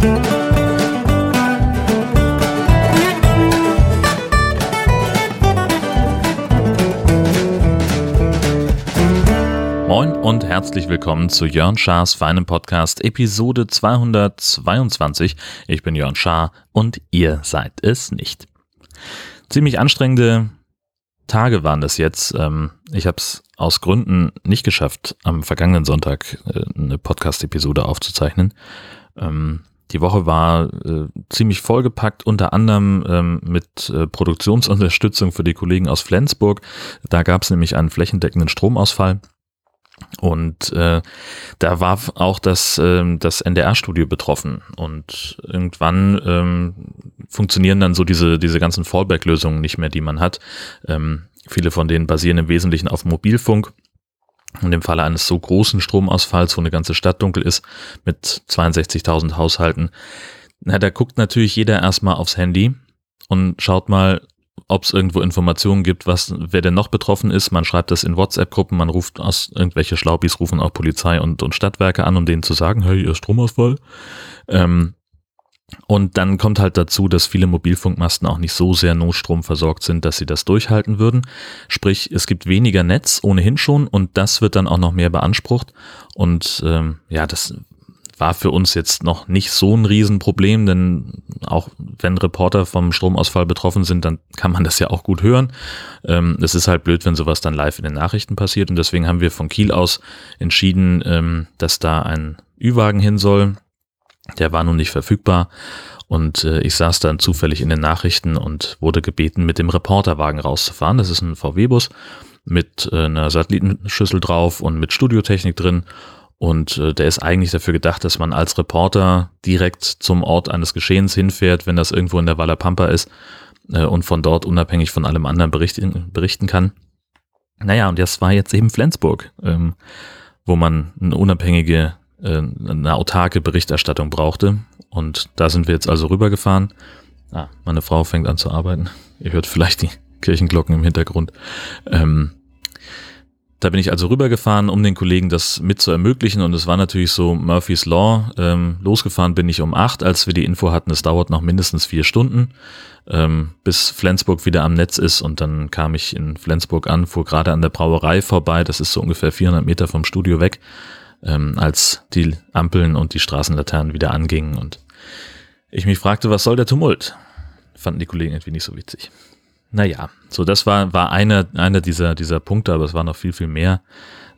Moin und herzlich willkommen zu Jörn Schars feinem Podcast Episode 222. Ich bin Jörn Schaar und ihr seid es nicht. Ziemlich anstrengende Tage waren das jetzt. Ähm, ich habe es aus Gründen nicht geschafft, am vergangenen Sonntag äh, eine Podcast-Episode aufzuzeichnen. Ähm, die Woche war äh, ziemlich vollgepackt, unter anderem ähm, mit äh, Produktionsunterstützung für die Kollegen aus Flensburg. Da gab es nämlich einen flächendeckenden Stromausfall. Und äh, da war auch das, äh, das NDR-Studio betroffen. Und irgendwann ähm, funktionieren dann so diese, diese ganzen Fallback-Lösungen nicht mehr, die man hat. Ähm, viele von denen basieren im Wesentlichen auf Mobilfunk. Und im Falle eines so großen Stromausfalls, wo eine ganze Stadt dunkel ist, mit 62.000 Haushalten, na, da guckt natürlich jeder erstmal aufs Handy und schaut mal, ob es irgendwo Informationen gibt, was, wer denn noch betroffen ist. Man schreibt das in WhatsApp-Gruppen, man ruft aus, irgendwelche Schlaubis rufen auch Polizei und, und Stadtwerke an, um denen zu sagen, hey, ihr Stromausfall. Ähm, und dann kommt halt dazu, dass viele Mobilfunkmasten auch nicht so sehr notstromversorgt sind, dass sie das durchhalten würden. Sprich, es gibt weniger Netz ohnehin schon und das wird dann auch noch mehr beansprucht. Und ähm, ja, das war für uns jetzt noch nicht so ein Riesenproblem, denn auch wenn Reporter vom Stromausfall betroffen sind, dann kann man das ja auch gut hören. Ähm, es ist halt blöd, wenn sowas dann live in den Nachrichten passiert und deswegen haben wir von Kiel aus entschieden, ähm, dass da ein Ü-Wagen hin soll. Der war nun nicht verfügbar und äh, ich saß dann zufällig in den Nachrichten und wurde gebeten, mit dem Reporterwagen rauszufahren. Das ist ein VW-Bus mit äh, einer Satellitenschüssel drauf und mit Studiotechnik drin und äh, der ist eigentlich dafür gedacht, dass man als Reporter direkt zum Ort eines Geschehens hinfährt, wenn das irgendwo in der Walla Pampa ist äh, und von dort unabhängig von allem anderen berichten, berichten kann. Naja, und das war jetzt eben Flensburg, ähm, wo man eine unabhängige, eine autarke Berichterstattung brauchte. Und da sind wir jetzt also rübergefahren. Ah, meine Frau fängt an zu arbeiten. Ihr hört vielleicht die Kirchenglocken im Hintergrund. Ähm, da bin ich also rübergefahren, um den Kollegen das mit zu ermöglichen. Und es war natürlich so Murphy's Law. Ähm, losgefahren bin ich um acht, als wir die Info hatten, es dauert noch mindestens vier Stunden, ähm, bis Flensburg wieder am Netz ist. Und dann kam ich in Flensburg an, fuhr gerade an der Brauerei vorbei. Das ist so ungefähr 400 Meter vom Studio weg, ähm, als die Ampeln und die Straßenlaternen wieder angingen. Und ich mich fragte, was soll der Tumult? Fanden die Kollegen irgendwie nicht so witzig. Naja, so das war, war einer, einer dieser, dieser Punkte, aber es war noch viel, viel mehr,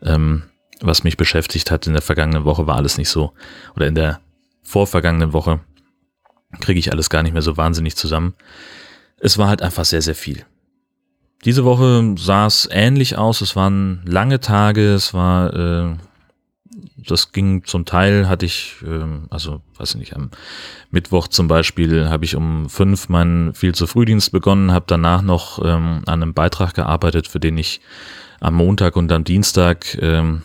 ähm, was mich beschäftigt hat. In der vergangenen Woche war alles nicht so, oder in der vorvergangenen Woche kriege ich alles gar nicht mehr so wahnsinnig zusammen. Es war halt einfach sehr, sehr viel. Diese Woche sah es ähnlich aus. Es waren lange Tage, es war äh, das ging zum Teil, hatte ich, ähm, also weiß ich nicht, am Mittwoch zum Beispiel habe ich um fünf meinen viel zu Frühdienst begonnen, habe danach noch ähm, an einem Beitrag gearbeitet, für den ich am Montag und am Dienstag ähm,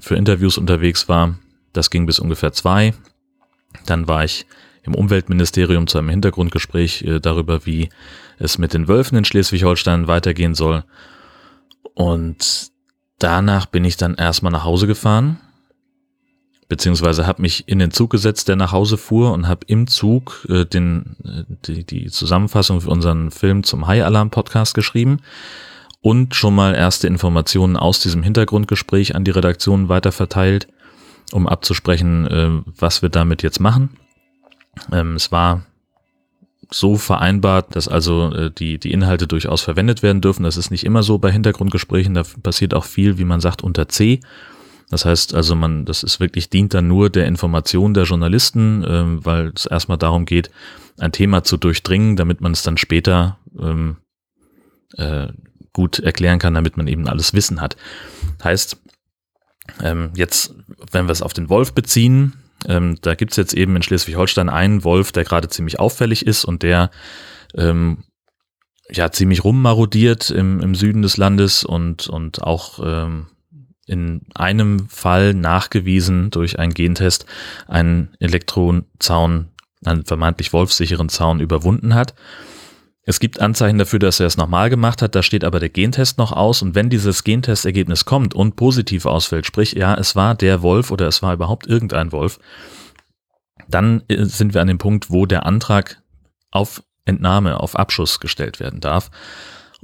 für Interviews unterwegs war. Das ging bis ungefähr zwei. Dann war ich im Umweltministerium zu einem Hintergrundgespräch äh, darüber, wie es mit den Wölfen in Schleswig-Holstein weitergehen soll. Und danach bin ich dann erstmal nach Hause gefahren beziehungsweise habe mich in den Zug gesetzt, der nach Hause fuhr und habe im Zug äh, den, äh, die, die Zusammenfassung für unseren Film zum High Alarm Podcast geschrieben und schon mal erste Informationen aus diesem Hintergrundgespräch an die Redaktion weiterverteilt, um abzusprechen, äh, was wir damit jetzt machen. Ähm, es war so vereinbart, dass also äh, die, die Inhalte durchaus verwendet werden dürfen. Das ist nicht immer so bei Hintergrundgesprächen, da passiert auch viel, wie man sagt, unter C. Das heißt also, man, das ist wirklich dient dann nur der Information der Journalisten, ähm, weil es erstmal darum geht, ein Thema zu durchdringen, damit man es dann später ähm, äh, gut erklären kann, damit man eben alles Wissen hat. Heißt, ähm, jetzt, wenn wir es auf den Wolf beziehen, ähm, da gibt's jetzt eben in Schleswig-Holstein einen Wolf, der gerade ziemlich auffällig ist und der ähm, ja ziemlich rummarodiert im, im Süden des Landes und, und auch ähm, in einem Fall nachgewiesen durch einen Gentest einen Elektronzaun, einen vermeintlich wolfsicheren Zaun überwunden hat. Es gibt Anzeichen dafür, dass er es nochmal gemacht hat, da steht aber der Gentest noch aus und wenn dieses Gentestergebnis kommt und positiv ausfällt, sprich ja, es war der Wolf oder es war überhaupt irgendein Wolf, dann äh, sind wir an dem Punkt, wo der Antrag auf Entnahme, auf Abschuss gestellt werden darf.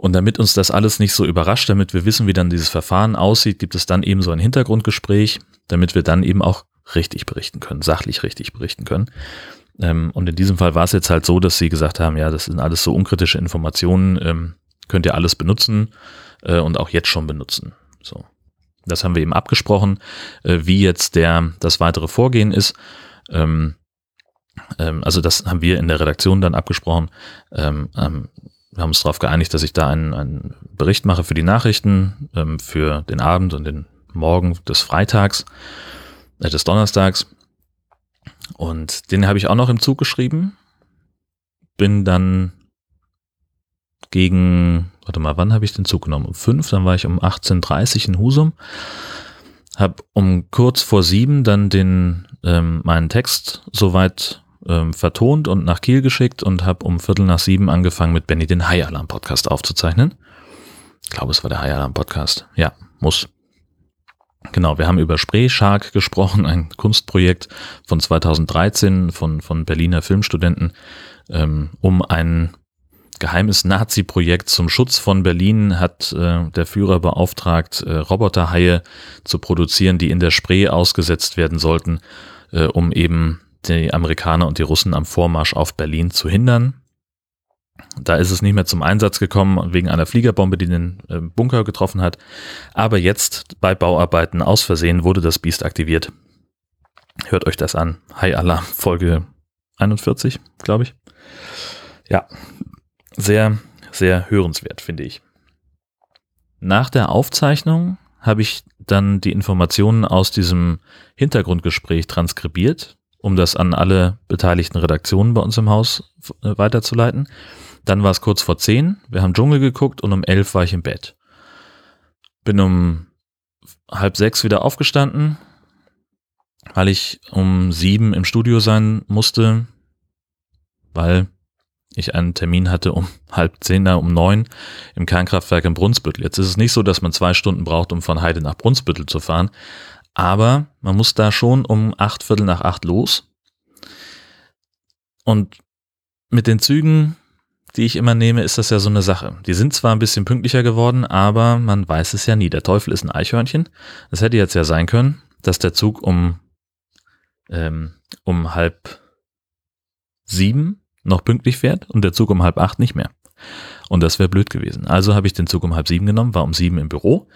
Und damit uns das alles nicht so überrascht, damit wir wissen, wie dann dieses Verfahren aussieht, gibt es dann eben so ein Hintergrundgespräch, damit wir dann eben auch richtig berichten können, sachlich richtig berichten können. Ähm, und in diesem Fall war es jetzt halt so, dass sie gesagt haben, ja, das sind alles so unkritische Informationen, ähm, könnt ihr alles benutzen äh, und auch jetzt schon benutzen. So. Das haben wir eben abgesprochen, äh, wie jetzt der, das weitere Vorgehen ist. Ähm, also das haben wir in der Redaktion dann abgesprochen. Wir haben uns darauf geeinigt, dass ich da einen, einen Bericht mache für die Nachrichten, ähm, für den Abend und den Morgen des Freitags, äh, des Donnerstags. Und den habe ich auch noch im Zug geschrieben. Bin dann gegen, warte mal, wann habe ich den Zug genommen? Um fünf, dann war ich um 18.30 Uhr in Husum. Hab um kurz vor sieben dann den ähm, meinen Text soweit ähm, vertont und nach Kiel geschickt und habe um Viertel nach sieben angefangen mit Benny den High Alarm Podcast aufzuzeichnen. Ich glaube, es war der High Alarm Podcast. Ja, muss. Genau, wir haben über Spray Shark gesprochen, ein Kunstprojekt von 2013 von, von Berliner Filmstudenten, ähm, um ein geheimes Nazi-Projekt zum Schutz von Berlin hat äh, der Führer beauftragt, äh, Roboterhaie zu produzieren, die in der Spree ausgesetzt werden sollten, äh, um eben die Amerikaner und die Russen am Vormarsch auf Berlin zu hindern. Da ist es nicht mehr zum Einsatz gekommen wegen einer Fliegerbombe, die den äh, Bunker getroffen hat. Aber jetzt bei Bauarbeiten aus Versehen wurde das Biest aktiviert. Hört euch das an. High Alarm Folge 41, glaube ich. Ja, sehr, sehr hörenswert, finde ich. Nach der Aufzeichnung habe ich dann die Informationen aus diesem Hintergrundgespräch transkribiert um das an alle beteiligten Redaktionen bei uns im Haus äh, weiterzuleiten. Dann war es kurz vor zehn, wir haben Dschungel geguckt und um elf war ich im Bett. Bin um halb sechs wieder aufgestanden, weil ich um sieben im Studio sein musste, weil ich einen Termin hatte um halb zehn, um neun im Kernkraftwerk in Brunsbüttel. Jetzt ist es nicht so, dass man zwei Stunden braucht, um von Heide nach Brunsbüttel zu fahren, aber man muss da schon um acht Viertel nach acht los. Und mit den Zügen, die ich immer nehme, ist das ja so eine Sache. Die sind zwar ein bisschen pünktlicher geworden, aber man weiß es ja nie. Der Teufel ist ein Eichhörnchen. Das hätte jetzt ja sein können, dass der Zug um, ähm, um halb sieben noch pünktlich fährt und der Zug um halb acht nicht mehr. Und das wäre blöd gewesen. Also habe ich den Zug um halb sieben genommen, war um sieben im Büro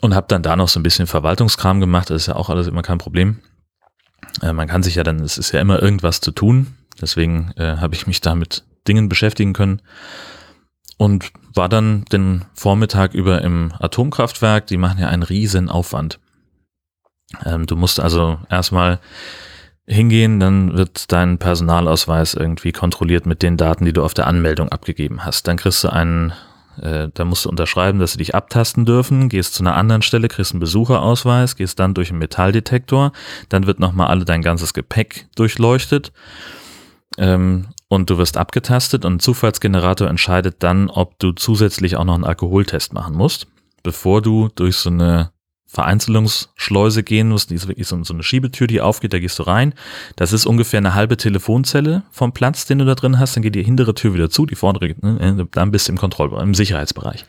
und habe dann da noch so ein bisschen Verwaltungskram gemacht. Das ist ja auch alles immer kein Problem. Äh, man kann sich ja dann, es ist ja immer irgendwas zu tun. Deswegen äh, habe ich mich da mit Dingen beschäftigen können und war dann den Vormittag über im Atomkraftwerk. Die machen ja einen riesen Aufwand. Ähm, du musst also erstmal hingehen, dann wird dein Personalausweis irgendwie kontrolliert mit den Daten, die du auf der Anmeldung abgegeben hast. Dann kriegst du einen äh, da musst du unterschreiben, dass sie dich abtasten dürfen, gehst zu einer anderen Stelle, kriegst einen Besucherausweis, gehst dann durch einen Metalldetektor, dann wird nochmal alle dein ganzes Gepäck durchleuchtet. Ähm, und du wirst abgetastet und ein Zufallsgenerator entscheidet dann, ob du zusätzlich auch noch einen Alkoholtest machen musst, bevor du durch so eine Vereinzelungsschleuse gehen musst. Die ist wirklich so, eine Schiebetür, die aufgeht, da gehst du rein. Das ist ungefähr eine halbe Telefonzelle vom Platz, den du da drin hast. Dann geht die hintere Tür wieder zu, die vordere, ne, dann bist du im Kontrollbereich, im Sicherheitsbereich.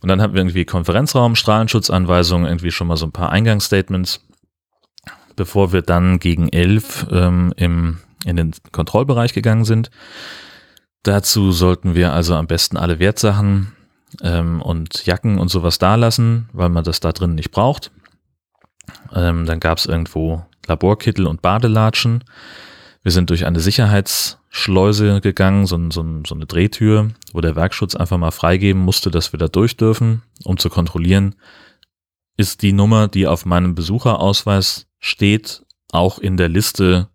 Und dann haben wir irgendwie Konferenzraum, Strahlenschutzanweisungen, irgendwie schon mal so ein paar Eingangsstatements, bevor wir dann gegen elf ähm, im, in den Kontrollbereich gegangen sind. Dazu sollten wir also am besten alle Wertsachen ähm, und Jacken und sowas da lassen, weil man das da drin nicht braucht. Ähm, dann gab es irgendwo Laborkittel und Badelatschen. Wir sind durch eine Sicherheitsschleuse gegangen, so, so, so eine Drehtür, wo der Werkschutz einfach mal freigeben musste, dass wir da durch dürfen, um zu kontrollieren, ist die Nummer, die auf meinem Besucherausweis steht, auch in der Liste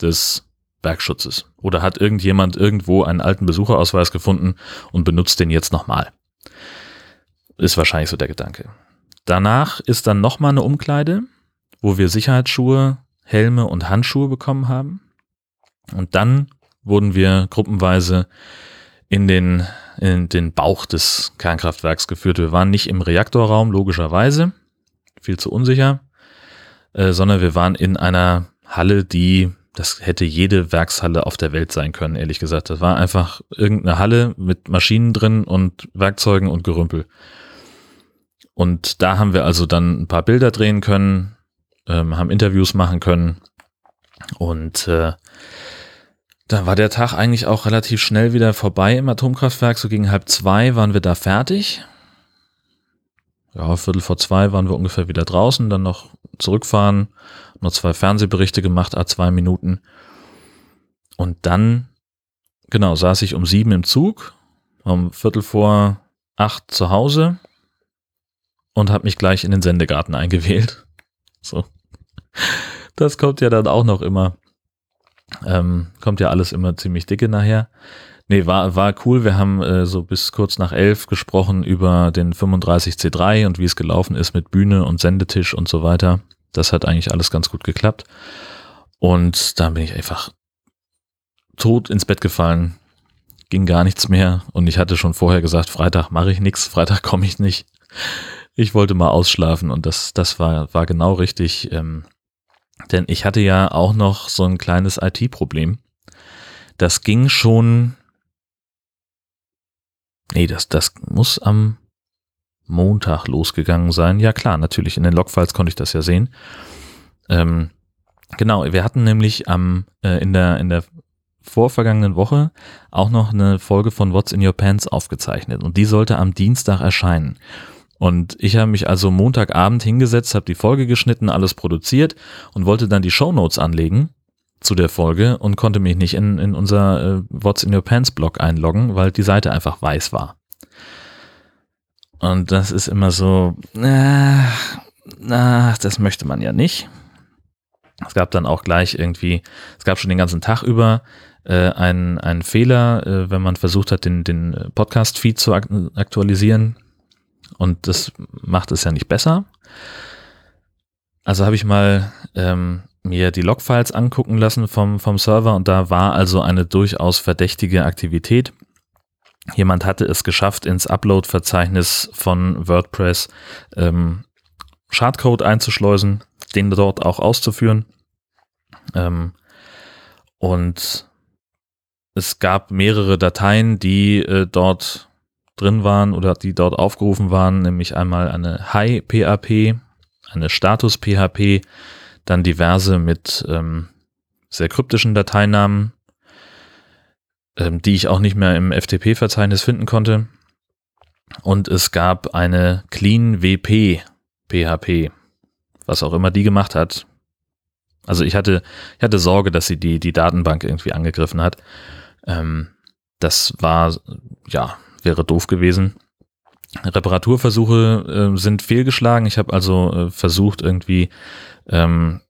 des Werkschutzes? Oder hat irgendjemand irgendwo einen alten Besucherausweis gefunden und benutzt den jetzt nochmal? Ist wahrscheinlich so der Gedanke. Danach ist dann nochmal eine Umkleide, wo wir Sicherheitsschuhe, Helme und Handschuhe bekommen haben. Und dann wurden wir gruppenweise in den, in den Bauch des Kernkraftwerks geführt. Wir waren nicht im Reaktorraum, logischerweise, viel zu unsicher, äh, sondern wir waren in einer Halle, die, das hätte jede Werkshalle auf der Welt sein können, ehrlich gesagt. Das war einfach irgendeine Halle mit Maschinen drin und Werkzeugen und Gerümpel. Und da haben wir also dann ein paar Bilder drehen können, ähm, haben Interviews machen können und äh, da war der Tag eigentlich auch relativ schnell wieder vorbei im Atomkraftwerk. So gegen halb zwei waren wir da fertig. Ja, Viertel vor zwei waren wir ungefähr wieder draußen, dann noch zurückfahren, noch zwei Fernsehberichte gemacht, a zwei Minuten. Und dann, genau, saß ich um sieben im Zug, um Viertel vor acht zu Hause und habe mich gleich in den Sendegarten eingewählt. So. Das kommt ja dann auch noch immer. Ähm, kommt ja alles immer ziemlich dicke nachher. Nee, war, war cool. Wir haben äh, so bis kurz nach elf gesprochen über den 35C3 und wie es gelaufen ist mit Bühne und Sendetisch und so weiter. Das hat eigentlich alles ganz gut geklappt. Und da bin ich einfach tot ins Bett gefallen. Ging gar nichts mehr. Und ich hatte schon vorher gesagt, Freitag mache ich nichts, Freitag komme ich nicht. Ich wollte mal ausschlafen und das, das war, war genau richtig. Ähm, denn ich hatte ja auch noch so ein kleines IT-Problem. Das ging schon. Nee, das, das muss am Montag losgegangen sein. Ja klar, natürlich. In den Logfiles konnte ich das ja sehen. Ähm, genau, wir hatten nämlich am, äh, in der, in der vorvergangenen Woche auch noch eine Folge von What's in Your Pants aufgezeichnet und die sollte am Dienstag erscheinen. Und ich habe mich also Montagabend hingesetzt, habe die Folge geschnitten, alles produziert und wollte dann die Show Notes anlegen zu der Folge und konnte mich nicht in, in unser äh, What's in Your Pants Blog einloggen, weil die Seite einfach weiß war. Und das ist immer so, äh, na, das möchte man ja nicht. Es gab dann auch gleich irgendwie, es gab schon den ganzen Tag über äh, einen, einen Fehler, äh, wenn man versucht hat, den, den Podcast-Feed zu aktualisieren und das macht es ja nicht besser. Also habe ich mal ähm, mir die Logfiles angucken lassen vom, vom Server und da war also eine durchaus verdächtige Aktivität. Jemand hatte es geschafft, ins Upload-Verzeichnis von WordPress ähm, Schadcode einzuschleusen, den dort auch auszuführen. Ähm, und es gab mehrere Dateien, die äh, dort drin waren oder die dort aufgerufen waren, nämlich einmal eine Hi-PHP, eine Status-PHP, dann diverse mit ähm, sehr kryptischen Dateinamen, ähm, die ich auch nicht mehr im FTP-Verzeichnis finden konnte. Und es gab eine Clean WP PHP, was auch immer die gemacht hat. Also ich hatte, ich hatte Sorge, dass sie die, die Datenbank irgendwie angegriffen hat. Ähm, das war, ja, wäre doof gewesen. Reparaturversuche äh, sind fehlgeschlagen. Ich habe also äh, versucht irgendwie, ähm,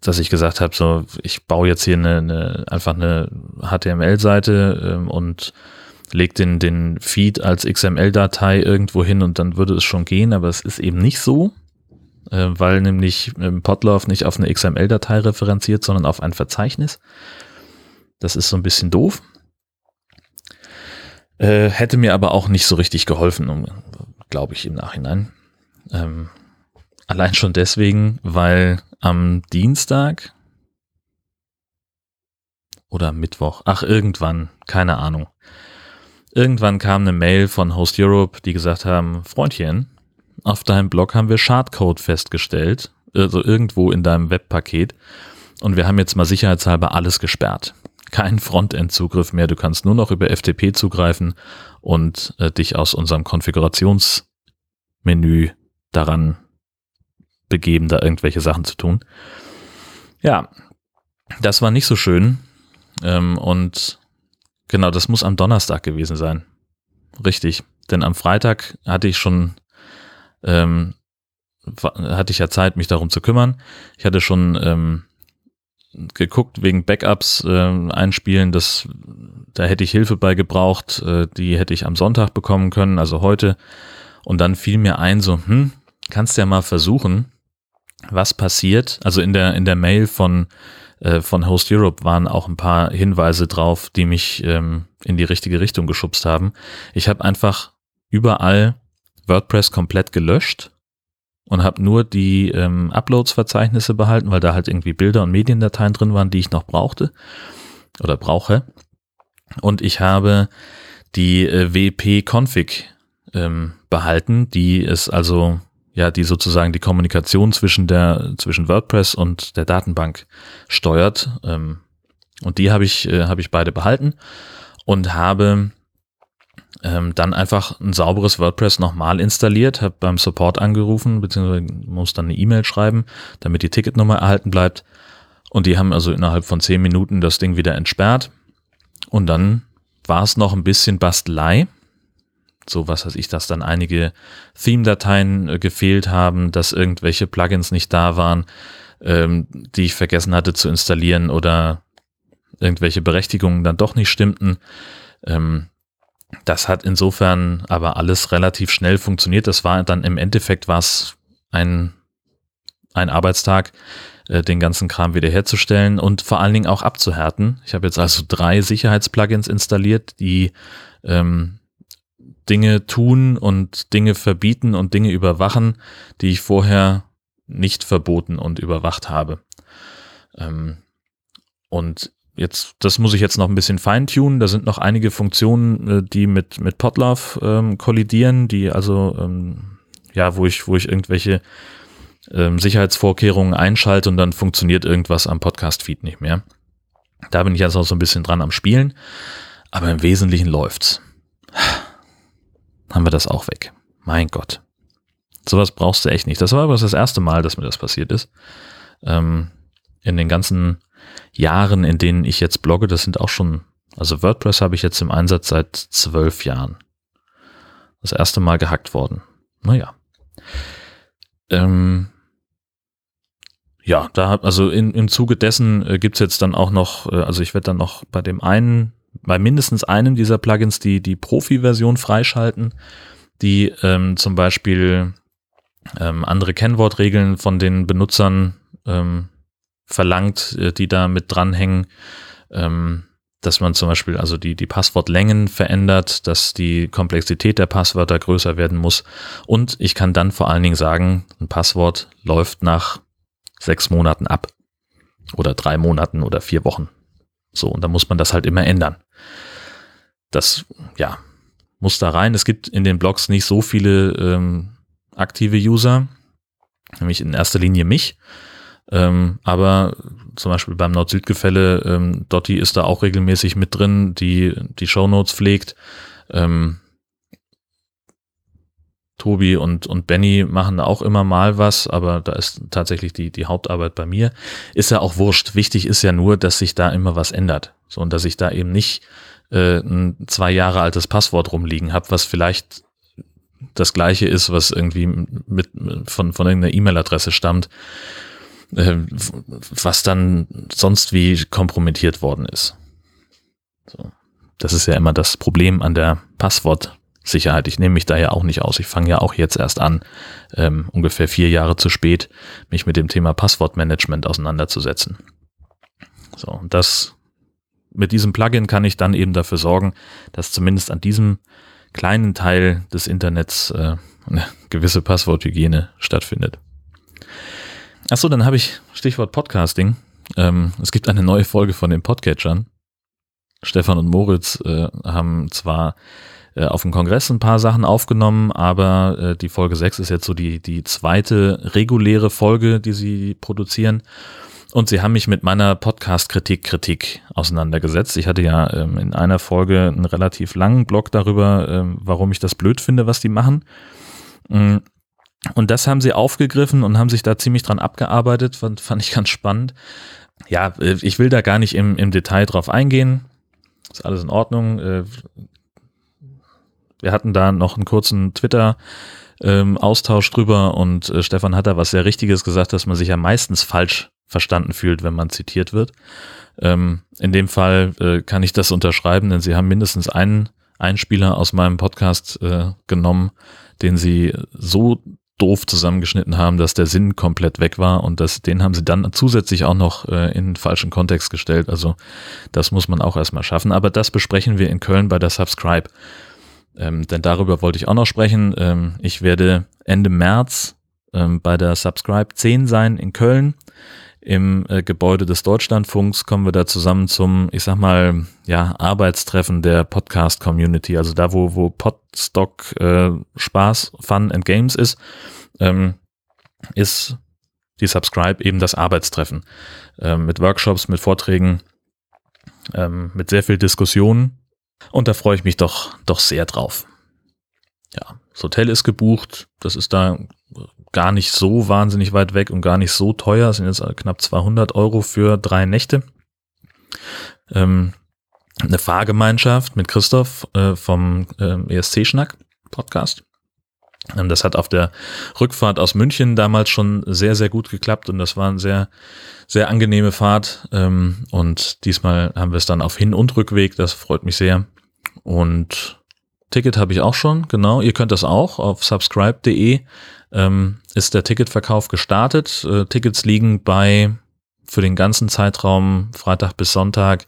dass ich gesagt habe, so ich baue jetzt hier eine, eine einfach eine HTML-Seite ähm, und leg den den Feed als XML-Datei irgendwo hin und dann würde es schon gehen, aber es ist eben nicht so, äh, weil nämlich Podlove nicht auf eine XML-Datei referenziert, sondern auf ein Verzeichnis. Das ist so ein bisschen doof. Äh, hätte mir aber auch nicht so richtig geholfen, glaube ich im Nachhinein. Ähm, allein schon deswegen, weil am Dienstag oder Mittwoch, ach irgendwann, keine Ahnung. Irgendwann kam eine Mail von Host Europe, die gesagt haben, Freundchen, auf deinem Blog haben wir Schadcode festgestellt, also irgendwo in deinem Webpaket und wir haben jetzt mal sicherheitshalber alles gesperrt kein Frontend-Zugriff mehr. Du kannst nur noch über FTP zugreifen und äh, dich aus unserem Konfigurationsmenü daran begeben, da irgendwelche Sachen zu tun. Ja, das war nicht so schön. Ähm, und genau, das muss am Donnerstag gewesen sein. Richtig. Denn am Freitag hatte ich schon, ähm, hatte ich ja Zeit, mich darum zu kümmern. Ich hatte schon ähm, geguckt wegen Backups äh, einspielen, das da hätte ich Hilfe bei gebraucht, äh, die hätte ich am Sonntag bekommen können, also heute. Und dann fiel mir ein, so, hm, kannst ja mal versuchen, was passiert. Also in der in der Mail von äh, von Host Europe waren auch ein paar Hinweise drauf, die mich ähm, in die richtige Richtung geschubst haben. Ich habe einfach überall WordPress komplett gelöscht und habe nur die ähm, Uploads-Verzeichnisse behalten, weil da halt irgendwie Bilder und Mediendateien drin waren, die ich noch brauchte oder brauche. Und ich habe die äh, WP-Config ähm, behalten, die ist also ja, die sozusagen die Kommunikation zwischen der zwischen WordPress und der Datenbank steuert. Ähm, und die habe ich äh, habe ich beide behalten und habe ähm, dann einfach ein sauberes WordPress nochmal installiert, habe beim Support angerufen, beziehungsweise muss dann eine E-Mail schreiben, damit die Ticketnummer erhalten bleibt. Und die haben also innerhalb von zehn Minuten das Ding wieder entsperrt. Und dann war es noch ein bisschen Bastelei. So was weiß ich, dass dann einige Theme-Dateien äh, gefehlt haben, dass irgendwelche Plugins nicht da waren, ähm, die ich vergessen hatte zu installieren oder irgendwelche Berechtigungen dann doch nicht stimmten. Ähm, das hat insofern aber alles relativ schnell funktioniert. Das war dann im Endeffekt war es ein, ein Arbeitstag, äh, den ganzen Kram wiederherzustellen und vor allen Dingen auch abzuhärten. Ich habe jetzt also drei Sicherheitsplugins installiert, die ähm, Dinge tun und Dinge verbieten und Dinge überwachen, die ich vorher nicht verboten und überwacht habe. Ähm, und jetzt, das muss ich jetzt noch ein bisschen feintunen. Da sind noch einige Funktionen, äh, die mit, mit Podlove ähm, kollidieren, die also, ähm, ja, wo ich, wo ich irgendwelche ähm, Sicherheitsvorkehrungen einschalte und dann funktioniert irgendwas am Podcast-Feed nicht mehr. Da bin ich jetzt auch so ein bisschen dran am Spielen. Aber im Wesentlichen läuft's. Haben wir das auch weg. Mein Gott. Sowas brauchst du echt nicht. Das war aber das erste Mal, dass mir das passiert ist. Ähm, in den ganzen Jahren, in denen ich jetzt blogge, das sind auch schon, also WordPress habe ich jetzt im Einsatz seit zwölf Jahren. Das erste Mal gehackt worden. Naja. Ähm, ja, da also in, im Zuge dessen äh, gibt's jetzt dann auch noch, äh, also ich werde dann noch bei dem einen, bei mindestens einem dieser Plugins die, die Profi-Version freischalten, die ähm, zum Beispiel ähm, andere Kennwortregeln von den Benutzern ähm, verlangt, äh, die da mit dranhängen, ähm, dass man zum Beispiel also die, die Passwortlängen verändert, dass die Komplexität der Passwörter größer werden muss. Und ich kann dann vor allen Dingen sagen, ein Passwort läuft nach sechs Monaten ab. Oder drei Monaten oder vier Wochen. So, und da muss man das halt immer ändern. Das, ja, muss da rein. Es gibt in den Blogs nicht so viele ähm, aktive User, nämlich in erster Linie mich. Ähm, aber zum Beispiel beim Nord-Süd-Gefälle, ähm, Dotti ist da auch regelmäßig mit drin, die die Shownotes pflegt. Ähm, Tobi und, und Benny machen da auch immer mal was, aber da ist tatsächlich die, die Hauptarbeit bei mir. Ist ja auch wurscht. Wichtig ist ja nur, dass sich da immer was ändert. So, und dass ich da eben nicht äh, ein zwei Jahre altes Passwort rumliegen habe, was vielleicht das gleiche ist, was irgendwie mit, von, von irgendeiner E-Mail-Adresse stammt äh, was dann sonst wie kompromittiert worden ist. So. Das ist ja immer das Problem an der Passwortsicherheit. Ich nehme mich da ja auch nicht aus. Ich fange ja auch jetzt erst an, ähm, ungefähr vier Jahre zu spät, mich mit dem Thema Passwortmanagement auseinanderzusetzen. So, und das mit diesem Plugin kann ich dann eben dafür sorgen, dass zumindest an diesem kleinen Teil des Internets äh, eine gewisse Passworthygiene stattfindet. Achso, dann habe ich Stichwort Podcasting. Ähm, es gibt eine neue Folge von den Podcatchern. Stefan und Moritz äh, haben zwar äh, auf dem Kongress ein paar Sachen aufgenommen, aber äh, die Folge 6 ist jetzt so die, die zweite reguläre Folge, die sie produzieren. Und sie haben mich mit meiner Podcast-Kritik Kritik auseinandergesetzt. Ich hatte ja ähm, in einer Folge einen relativ langen Blog darüber, ähm, warum ich das blöd finde, was die machen. Und das haben sie aufgegriffen und haben sich da ziemlich dran abgearbeitet, fand, fand ich ganz spannend. Ja, äh, ich will da gar nicht im, im Detail drauf eingehen. Ist alles in Ordnung. Äh, wir hatten da noch einen kurzen Twitter- Austausch drüber und äh, Stefan hat da was sehr Richtiges gesagt, dass man sich ja meistens falsch verstanden fühlt, wenn man zitiert wird. Ähm, in dem Fall kann ich das unterschreiben, denn sie haben mindestens einen Einspieler aus meinem Podcast genommen, den sie so doof zusammengeschnitten haben, dass der Sinn komplett weg war und das, den haben sie dann zusätzlich auch noch äh, in falschen Kontext gestellt. Also das muss man auch erstmal schaffen. Aber das besprechen wir in Köln bei der Subscribe. Ähm, denn darüber wollte ich auch noch sprechen. Ähm, ich werde Ende März ähm, bei der Subscribe 10 sein in Köln. Im äh, Gebäude des Deutschlandfunks kommen wir da zusammen zum, ich sag mal, ja, Arbeitstreffen der Podcast-Community, also da, wo, wo Podstock äh, Spaß, Fun and Games ist, ähm, ist die Subscribe eben das Arbeitstreffen. Ähm, mit Workshops, mit Vorträgen, ähm, mit sehr viel Diskussion. Und da freue ich mich doch, doch sehr drauf. Ja, das Hotel ist gebucht. Das ist da gar nicht so wahnsinnig weit weg und gar nicht so teuer. Das sind jetzt knapp 200 Euro für drei Nächte. Ähm, eine Fahrgemeinschaft mit Christoph äh, vom äh, ESC-Schnack Podcast. Ähm, das hat auf der Rückfahrt aus München damals schon sehr, sehr gut geklappt und das war eine sehr, sehr angenehme Fahrt. Ähm, und diesmal haben wir es dann auf Hin- und Rückweg. Das freut mich sehr. Und Ticket habe ich auch schon, genau. Ihr könnt das auch auf subscribe.de ähm, ist der Ticketverkauf gestartet. Äh, Tickets liegen bei für den ganzen Zeitraum Freitag bis Sonntag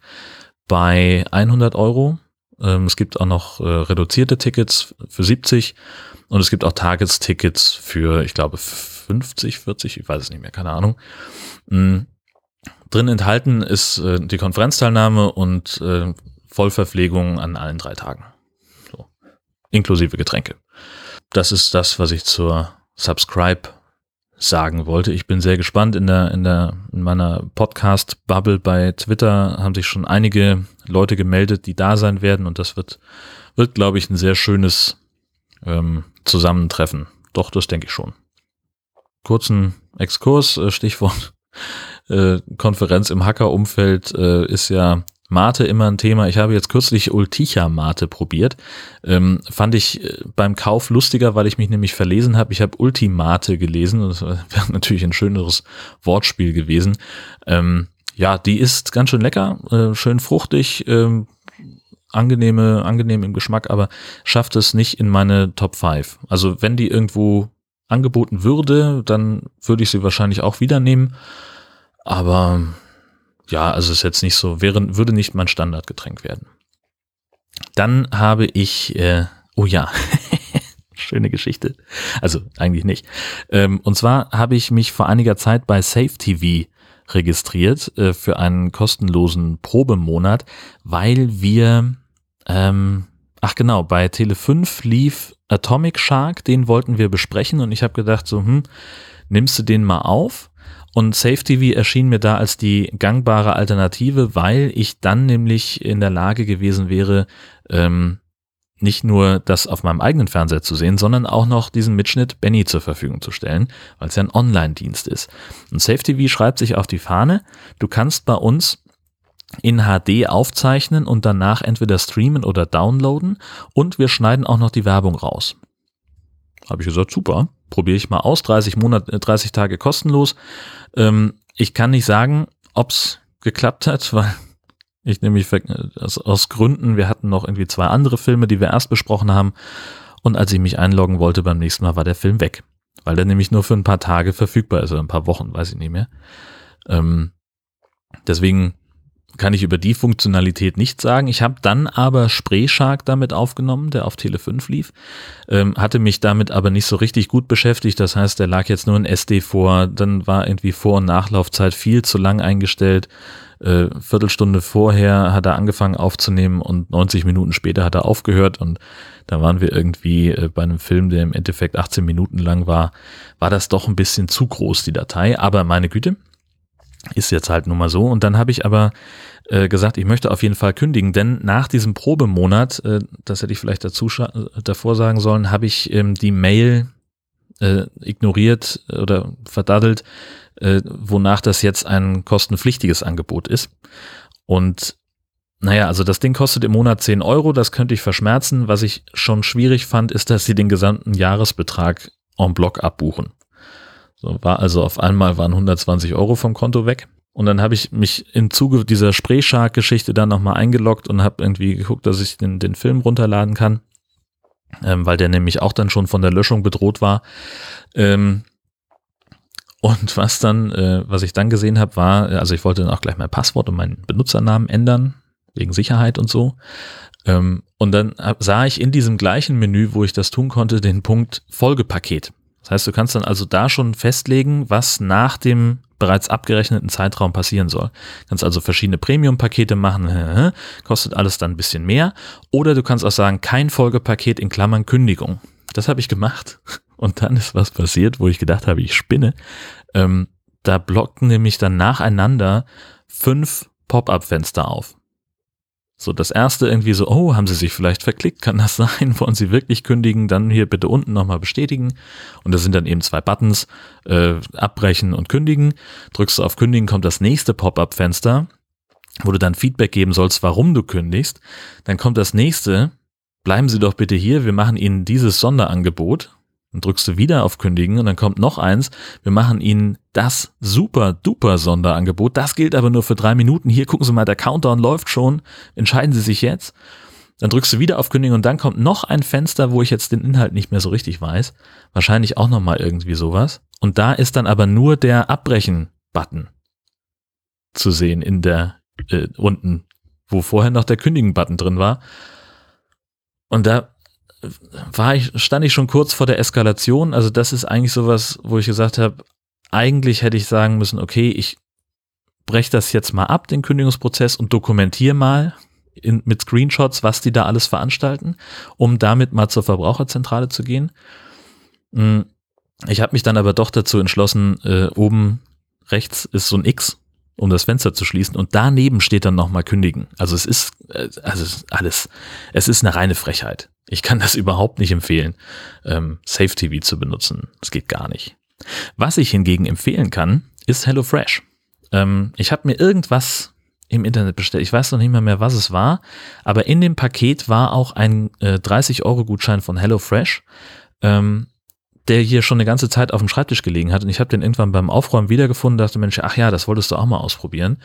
bei 100 Euro. Ähm, es gibt auch noch äh, reduzierte Tickets für 70 und es gibt auch Tagestickets für, ich glaube, 50, 40, ich weiß es nicht mehr, keine Ahnung. Mhm. Drin enthalten ist äh, die Konferenzteilnahme und äh, Vollverpflegung an allen drei Tagen. So. Inklusive Getränke. Das ist das, was ich zur Subscribe sagen wollte. Ich bin sehr gespannt. In der, in der, in meiner Podcast-Bubble bei Twitter haben sich schon einige Leute gemeldet, die da sein werden und das wird, wird, glaube ich, ein sehr schönes ähm, Zusammentreffen. Doch, das denke ich schon. Kurzen Exkurs, äh, Stichwort äh, Konferenz im Hacker-Umfeld äh, ist ja Mate immer ein Thema. Ich habe jetzt kürzlich Ulticha Mate probiert. Ähm, fand ich äh, beim Kauf lustiger, weil ich mich nämlich verlesen habe. Ich habe Ultimate gelesen das wäre natürlich ein schöneres Wortspiel gewesen. Ähm, ja, die ist ganz schön lecker, äh, schön fruchtig, ähm, angenehme, angenehm im Geschmack, aber schafft es nicht in meine Top 5. Also wenn die irgendwo angeboten würde, dann würde ich sie wahrscheinlich auch wieder nehmen. Aber ja, also ist jetzt nicht so, wäre, würde nicht mein Standardgetränk werden. Dann habe ich, äh, oh ja, schöne Geschichte. Also eigentlich nicht. Ähm, und zwar habe ich mich vor einiger Zeit bei Safe TV registriert äh, für einen kostenlosen Probemonat, weil wir, ähm, ach genau, bei Tele 5 lief Atomic Shark, den wollten wir besprechen und ich habe gedacht so, hm, nimmst du den mal auf? Und Safe TV erschien mir da als die gangbare Alternative, weil ich dann nämlich in der Lage gewesen wäre, ähm, nicht nur das auf meinem eigenen Fernseher zu sehen, sondern auch noch diesen Mitschnitt Benny zur Verfügung zu stellen, weil es ja ein Online-Dienst ist. Und Safe TV schreibt sich auf die Fahne, du kannst bei uns in HD aufzeichnen und danach entweder streamen oder downloaden und wir schneiden auch noch die Werbung raus. Habe ich gesagt, super, probiere ich mal aus, 30 Monate, 30 Tage kostenlos. Ähm, ich kann nicht sagen, ob's geklappt hat, weil ich nämlich aus, aus Gründen, wir hatten noch irgendwie zwei andere Filme, die wir erst besprochen haben. Und als ich mich einloggen wollte beim nächsten Mal, war der Film weg. Weil der nämlich nur für ein paar Tage verfügbar ist oder ein paar Wochen, weiß ich nicht mehr. Ähm, deswegen kann ich über die Funktionalität nicht sagen. Ich habe dann aber Spreeshark damit aufgenommen, der auf Tele 5 lief, ähm, hatte mich damit aber nicht so richtig gut beschäftigt. Das heißt, der lag jetzt nur in SD vor, dann war irgendwie Vor- und Nachlaufzeit viel zu lang eingestellt. Äh, Viertelstunde vorher hat er angefangen aufzunehmen und 90 Minuten später hat er aufgehört und da waren wir irgendwie äh, bei einem Film, der im Endeffekt 18 Minuten lang war, war das doch ein bisschen zu groß, die Datei. Aber meine Güte, ist jetzt halt nun mal so. Und dann habe ich aber äh, gesagt, ich möchte auf jeden Fall kündigen, denn nach diesem Probemonat, äh, das hätte ich vielleicht dazu davor sagen sollen, habe ich ähm, die Mail äh, ignoriert oder verdaddelt, äh, wonach das jetzt ein kostenpflichtiges Angebot ist. Und naja, also das Ding kostet im Monat 10 Euro, das könnte ich verschmerzen. Was ich schon schwierig fand, ist, dass sie den gesamten Jahresbetrag en bloc abbuchen. So, war also auf einmal waren 120 Euro vom Konto weg. Und dann habe ich mich im Zuge dieser Spreeshark-Geschichte dann nochmal eingeloggt und habe irgendwie geguckt, dass ich den, den Film runterladen kann, ähm, weil der nämlich auch dann schon von der Löschung bedroht war. Ähm, und was dann, äh, was ich dann gesehen habe, war, also ich wollte dann auch gleich mein Passwort und meinen Benutzernamen ändern, wegen Sicherheit und so. Ähm, und dann sah ich in diesem gleichen Menü, wo ich das tun konnte, den Punkt Folgepaket. Das heißt, du kannst dann also da schon festlegen, was nach dem bereits abgerechneten Zeitraum passieren soll. Du kannst also verschiedene Premium-Pakete machen, kostet alles dann ein bisschen mehr. Oder du kannst auch sagen, kein Folgepaket in Klammern Kündigung. Das habe ich gemacht. Und dann ist was passiert, wo ich gedacht habe, ich spinne. Ähm, da blockten nämlich dann nacheinander fünf Pop-up-Fenster auf. So, das erste irgendwie so, oh, haben Sie sich vielleicht verklickt? Kann das sein? Wollen Sie wirklich kündigen? Dann hier bitte unten nochmal bestätigen. Und da sind dann eben zwei Buttons, äh, abbrechen und kündigen. Drückst du auf kündigen, kommt das nächste Pop-up-Fenster, wo du dann Feedback geben sollst, warum du kündigst. Dann kommt das nächste, bleiben Sie doch bitte hier, wir machen Ihnen dieses Sonderangebot. Dann drückst du wieder auf Kündigen und dann kommt noch eins. Wir machen Ihnen das super duper Sonderangebot. Das gilt aber nur für drei Minuten. Hier gucken Sie mal, der Countdown läuft schon. Entscheiden Sie sich jetzt. Dann drückst du wieder auf Kündigen und dann kommt noch ein Fenster, wo ich jetzt den Inhalt nicht mehr so richtig weiß. Wahrscheinlich auch nochmal irgendwie sowas. Und da ist dann aber nur der Abbrechen-Button zu sehen in der äh, unten, wo vorher noch der Kündigen-Button drin war. Und da war ich, stand ich schon kurz vor der Eskalation. Also das ist eigentlich sowas, wo ich gesagt habe, eigentlich hätte ich sagen müssen, okay, ich breche das jetzt mal ab, den Kündigungsprozess und dokumentiere mal in, mit Screenshots, was die da alles veranstalten, um damit mal zur Verbraucherzentrale zu gehen. Hm, ich habe mich dann aber doch dazu entschlossen, äh, oben rechts ist so ein X, um das Fenster zu schließen und daneben steht dann nochmal kündigen. Also es ist, äh, also alles, es ist eine reine Frechheit. Ich kann das überhaupt nicht empfehlen, ähm, Safe TV zu benutzen. Das geht gar nicht. Was ich hingegen empfehlen kann, ist HelloFresh. Ähm, ich habe mir irgendwas im Internet bestellt. Ich weiß noch nicht mehr, mehr, was es war, aber in dem Paket war auch ein äh, 30-Euro-Gutschein von HelloFresh, ähm, der hier schon eine ganze Zeit auf dem Schreibtisch gelegen hat. Und ich habe den irgendwann beim Aufräumen wiedergefunden, dachte, Mensch, ach ja, das wolltest du auch mal ausprobieren.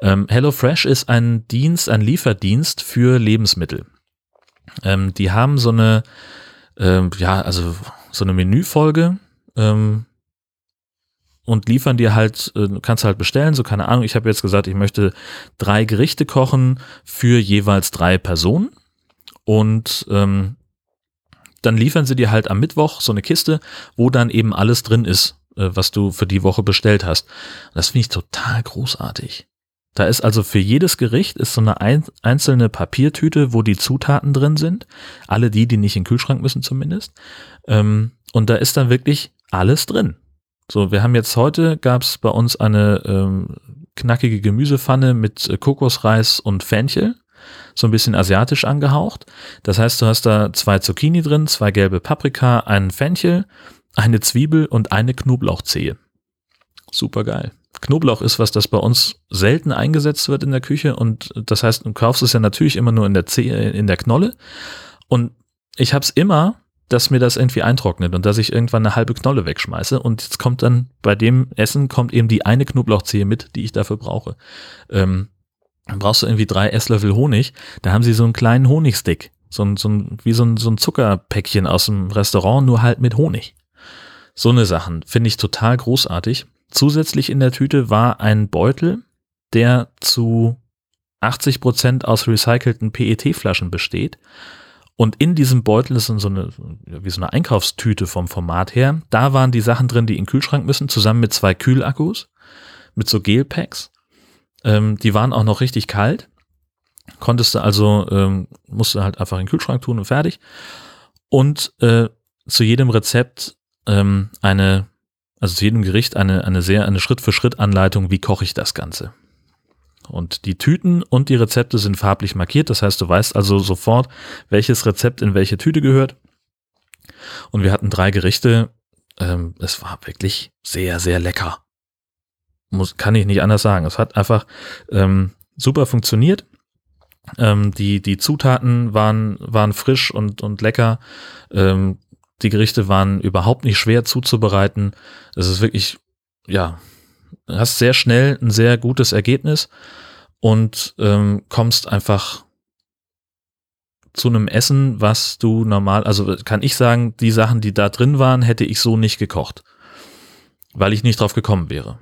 Ähm, HelloFresh ist ein Dienst, ein Lieferdienst für Lebensmittel. Ähm, die haben so eine, ähm, ja, also so eine Menüfolge ähm, und liefern dir halt, äh, kannst halt bestellen, so keine Ahnung, ich habe jetzt gesagt, ich möchte drei Gerichte kochen für jeweils drei Personen und ähm, dann liefern sie dir halt am Mittwoch so eine Kiste, wo dann eben alles drin ist, äh, was du für die Woche bestellt hast. Das finde ich total großartig. Da ist also für jedes Gericht ist so eine einzelne Papiertüte, wo die Zutaten drin sind. Alle die, die nicht in den Kühlschrank müssen zumindest. Ähm, und da ist dann wirklich alles drin. So, wir haben jetzt heute, gab es bei uns eine ähm, knackige Gemüsepfanne mit äh, Kokosreis und Fenchel. So ein bisschen asiatisch angehaucht. Das heißt, du hast da zwei Zucchini drin, zwei gelbe Paprika, einen Fenchel, eine Zwiebel und eine Knoblauchzehe. Super geil. Knoblauch ist was, das bei uns selten eingesetzt wird in der Küche und das heißt, du kaufst es ja natürlich immer nur in der Zehe, in der Knolle und ich habe es immer, dass mir das irgendwie eintrocknet und dass ich irgendwann eine halbe Knolle wegschmeiße und jetzt kommt dann bei dem Essen kommt eben die eine Knoblauchzehe mit, die ich dafür brauche. Ähm, dann brauchst du irgendwie drei Esslöffel Honig, da haben sie so einen kleinen Honigstick, so ein, so ein, wie so ein, so ein Zuckerpäckchen aus dem Restaurant, nur halt mit Honig. So eine Sachen finde ich total großartig. Zusätzlich in der Tüte war ein Beutel, der zu 80 Prozent aus recycelten PET-Flaschen besteht. Und in diesem Beutel ist so eine, wie so eine Einkaufstüte vom Format her. Da waren die Sachen drin, die in den Kühlschrank müssen, zusammen mit zwei Kühlakkus, mit so Gelpacks. Ähm, die waren auch noch richtig kalt. Konntest du also, ähm, musst du halt einfach in den Kühlschrank tun und fertig. Und äh, zu jedem Rezept ähm, eine also zu jedem Gericht eine, eine sehr, eine Schritt-für-Schritt-Anleitung, wie koche ich das Ganze. Und die Tüten und die Rezepte sind farblich markiert. Das heißt, du weißt also sofort, welches Rezept in welche Tüte gehört. Und wir hatten drei Gerichte. Ähm, es war wirklich sehr, sehr lecker. Muss, kann ich nicht anders sagen. Es hat einfach ähm, super funktioniert. Ähm, die, die Zutaten waren, waren frisch und, und lecker. Ähm, die Gerichte waren überhaupt nicht schwer zuzubereiten. Es ist wirklich, ja, hast sehr schnell ein sehr gutes Ergebnis und ähm, kommst einfach zu einem Essen, was du normal, also kann ich sagen, die Sachen, die da drin waren, hätte ich so nicht gekocht, weil ich nicht drauf gekommen wäre.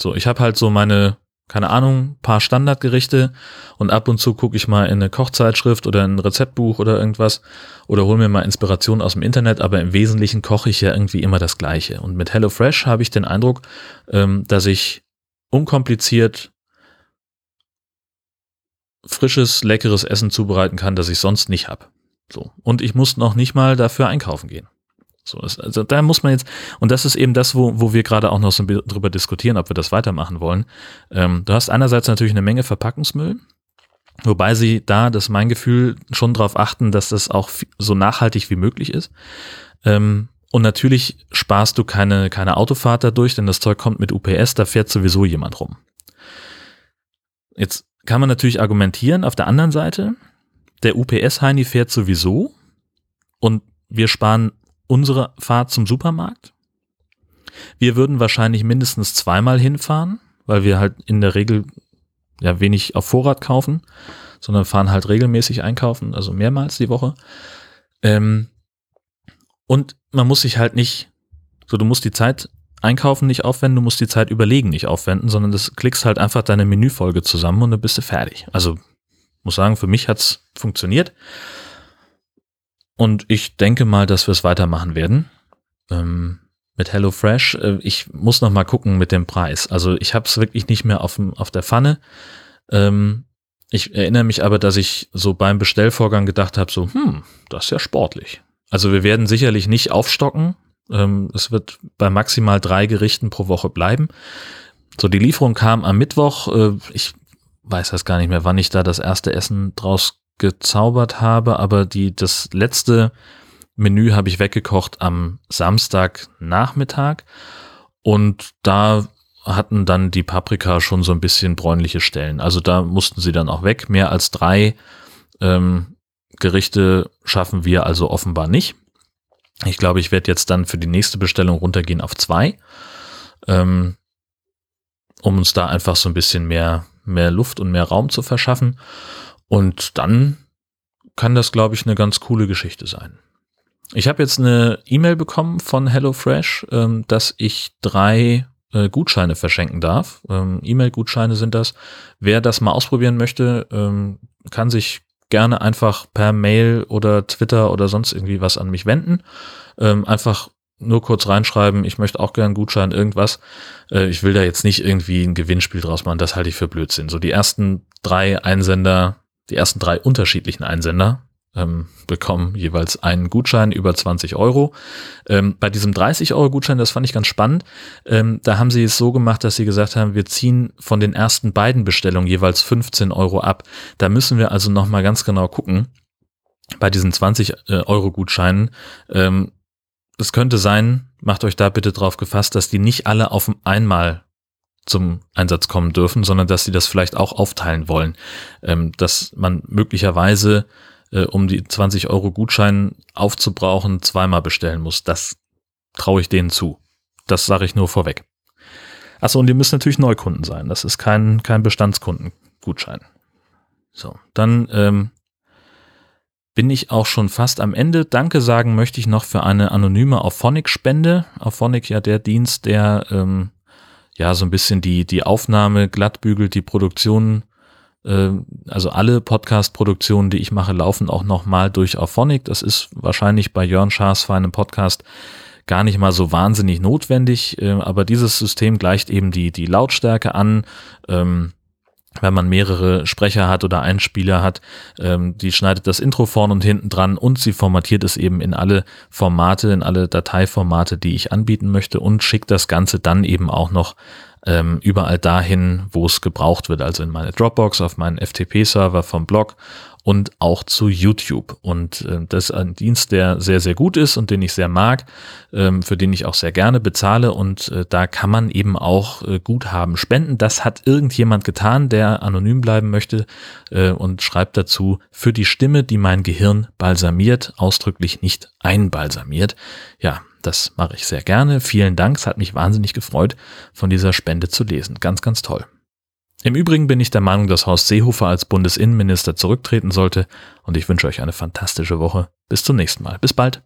So, ich habe halt so meine keine Ahnung, paar Standardgerichte und ab und zu gucke ich mal in eine Kochzeitschrift oder ein Rezeptbuch oder irgendwas oder hole mir mal Inspiration aus dem Internet, aber im Wesentlichen koche ich ja irgendwie immer das Gleiche. Und mit HelloFresh habe ich den Eindruck, ähm, dass ich unkompliziert frisches, leckeres Essen zubereiten kann, das ich sonst nicht habe. So. Und ich muss noch nicht mal dafür einkaufen gehen. So, also da muss man jetzt, und das ist eben das, wo, wo wir gerade auch noch so drüber diskutieren, ob wir das weitermachen wollen. Ähm, du hast einerseits natürlich eine Menge Verpackungsmüll, wobei sie da, das ist mein Gefühl, schon darauf achten, dass das auch so nachhaltig wie möglich ist. Ähm, und natürlich sparst du keine, keine Autofahrt dadurch, denn das Zeug kommt mit UPS, da fährt sowieso jemand rum. Jetzt kann man natürlich argumentieren, auf der anderen Seite, der UPS-Heini fährt sowieso und wir sparen unsere Fahrt zum Supermarkt. Wir würden wahrscheinlich mindestens zweimal hinfahren, weil wir halt in der Regel ja wenig auf Vorrat kaufen, sondern fahren halt regelmäßig einkaufen, also mehrmals die Woche. Ähm, und man muss sich halt nicht, so du musst die Zeit einkaufen nicht aufwenden, du musst die Zeit überlegen nicht aufwenden, sondern das klickst halt einfach deine Menüfolge zusammen und dann bist du fertig. Also muss sagen, für mich hat's funktioniert. Und ich denke mal, dass wir es weitermachen werden. Ähm, mit HelloFresh. Äh, ich muss noch mal gucken mit dem Preis. Also ich habe es wirklich nicht mehr auf, auf der Pfanne. Ähm, ich erinnere mich aber, dass ich so beim Bestellvorgang gedacht habe, so, hm, das ist ja sportlich. Also wir werden sicherlich nicht aufstocken. Ähm, es wird bei maximal drei Gerichten pro Woche bleiben. So, die Lieferung kam am Mittwoch. Äh, ich weiß das gar nicht mehr, wann ich da das erste Essen draus gezaubert habe, aber die, das letzte Menü habe ich weggekocht am Samstagnachmittag und da hatten dann die Paprika schon so ein bisschen bräunliche Stellen. Also da mussten sie dann auch weg. Mehr als drei ähm, Gerichte schaffen wir also offenbar nicht. Ich glaube, ich werde jetzt dann für die nächste Bestellung runtergehen auf zwei, ähm, um uns da einfach so ein bisschen mehr, mehr Luft und mehr Raum zu verschaffen. Und dann kann das, glaube ich, eine ganz coole Geschichte sein. Ich habe jetzt eine E-Mail bekommen von HelloFresh, ähm, dass ich drei äh, Gutscheine verschenken darf. Ähm, E-Mail-Gutscheine sind das. Wer das mal ausprobieren möchte, ähm, kann sich gerne einfach per Mail oder Twitter oder sonst irgendwie was an mich wenden. Ähm, einfach nur kurz reinschreiben, ich möchte auch gern Gutschein, irgendwas. Äh, ich will da jetzt nicht irgendwie ein Gewinnspiel draus machen, das halte ich für Blödsinn. So die ersten drei Einsender die ersten drei unterschiedlichen Einsender ähm, bekommen jeweils einen Gutschein über 20 Euro. Ähm, bei diesem 30 Euro Gutschein, das fand ich ganz spannend, ähm, da haben sie es so gemacht, dass sie gesagt haben, wir ziehen von den ersten beiden Bestellungen jeweils 15 Euro ab. Da müssen wir also nochmal ganz genau gucken. Bei diesen 20 äh, Euro Gutscheinen, ähm, es könnte sein, macht euch da bitte drauf gefasst, dass die nicht alle auf einmal zum Einsatz kommen dürfen, sondern dass sie das vielleicht auch aufteilen wollen. Ähm, dass man möglicherweise, äh, um die 20 Euro Gutschein aufzubrauchen, zweimal bestellen muss. Das traue ich denen zu. Das sage ich nur vorweg. Achso, und ihr müsst natürlich Neukunden sein. Das ist kein, kein Bestandskundengutschein. So, dann ähm, bin ich auch schon fast am Ende. Danke sagen möchte ich noch für eine anonyme Auphonic-Spende. Auphonic ja der Dienst, der ähm, ja so ein bisschen die, die Aufnahme glattbügelt, die Produktion, äh, also alle Podcast-Produktionen, die ich mache, laufen auch nochmal durch Auphonic. Das ist wahrscheinlich bei Jörn Schaas für einen Podcast gar nicht mal so wahnsinnig notwendig, äh, aber dieses System gleicht eben die, die Lautstärke an. Ähm, wenn man mehrere Sprecher hat oder Einspieler hat, ähm, die schneidet das Intro vorn und hinten dran und sie formatiert es eben in alle Formate, in alle Dateiformate, die ich anbieten möchte und schickt das Ganze dann eben auch noch ähm, überall dahin, wo es gebraucht wird, also in meine Dropbox, auf meinen FTP-Server vom Blog und auch zu YouTube. Und äh, das ist ein Dienst, der sehr, sehr gut ist und den ich sehr mag, ähm, für den ich auch sehr gerne bezahle. Und äh, da kann man eben auch äh, Guthaben spenden. Das hat irgendjemand getan, der anonym bleiben möchte äh, und schreibt dazu, für die Stimme, die mein Gehirn balsamiert, ausdrücklich nicht einbalsamiert. Ja, das mache ich sehr gerne. Vielen Dank. Es hat mich wahnsinnig gefreut, von dieser Spende zu lesen. Ganz, ganz toll. Im Übrigen bin ich der Meinung, dass Horst Seehofer als Bundesinnenminister zurücktreten sollte und ich wünsche euch eine fantastische Woche. Bis zum nächsten Mal. Bis bald.